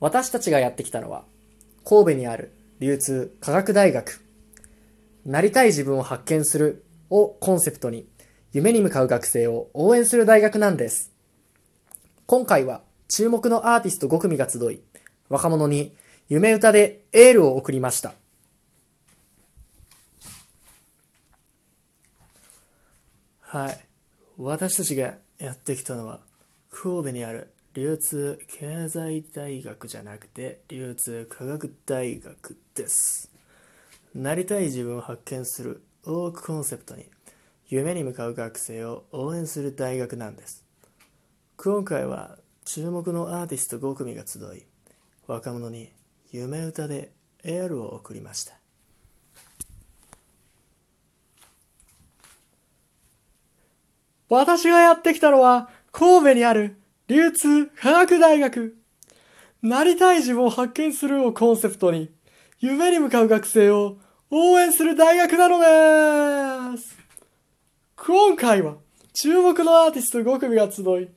私たちがやってきたのは、神戸にある流通科学大学。なりたい自分を発見するをコンセプトに、夢に向かう学生を応援する大学なんです。今回は注目のアーティスト5組が集い、若者に夢歌でエールを送りました。はい。私たちがやってきたのは、神戸にある流通経済大学じゃなくて、流通科学大学です。なりたい自分を発見するをコンセプトに、夢に向かう学生を応援する大学なんです。今回は注目のアーティスト5組が集い、若者に夢歌でエールを送りました。私がやってきたのは、神戸にある流通科学大学。なりたい自分を発見するをコンセプトに、夢に向かう学生を応援する大学なのです。今回は、注目のアーティスト5組が集い、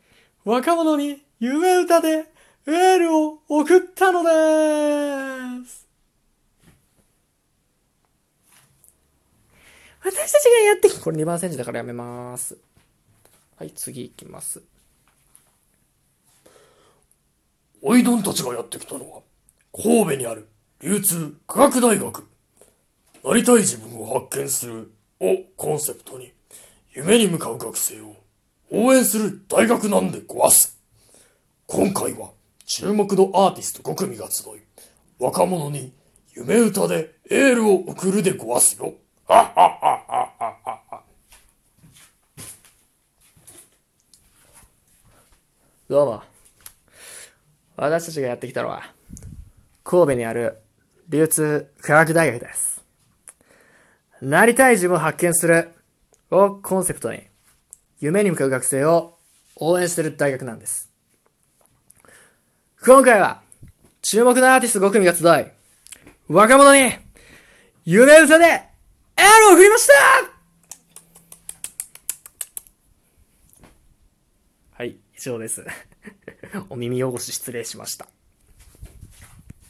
若者に夢歌でエールを送ったのです。私たちがやってきこれ2番センチだからやめます。はい、次行きます。おいどんたちがやってきたのは、神戸にある流通科学大学。なりたい自分を発見するをコンセプトに、夢に向かう学生を応援する大学なんでごわす。今回は注目のアーティスト5組が集い、若者に夢歌でエールを送るでごわすよ。ははははっはっは。どうも。私たちがやってきたのは、神戸にある流通科学大学です。なりたい自分を発見するをコンセプトに、夢に向かう学生を応援している大学なんです。今回は、注目のアーティスト5組が集い、若者に、夢歌で、エールを送りましたはい、以上です。お耳汚し失礼しました。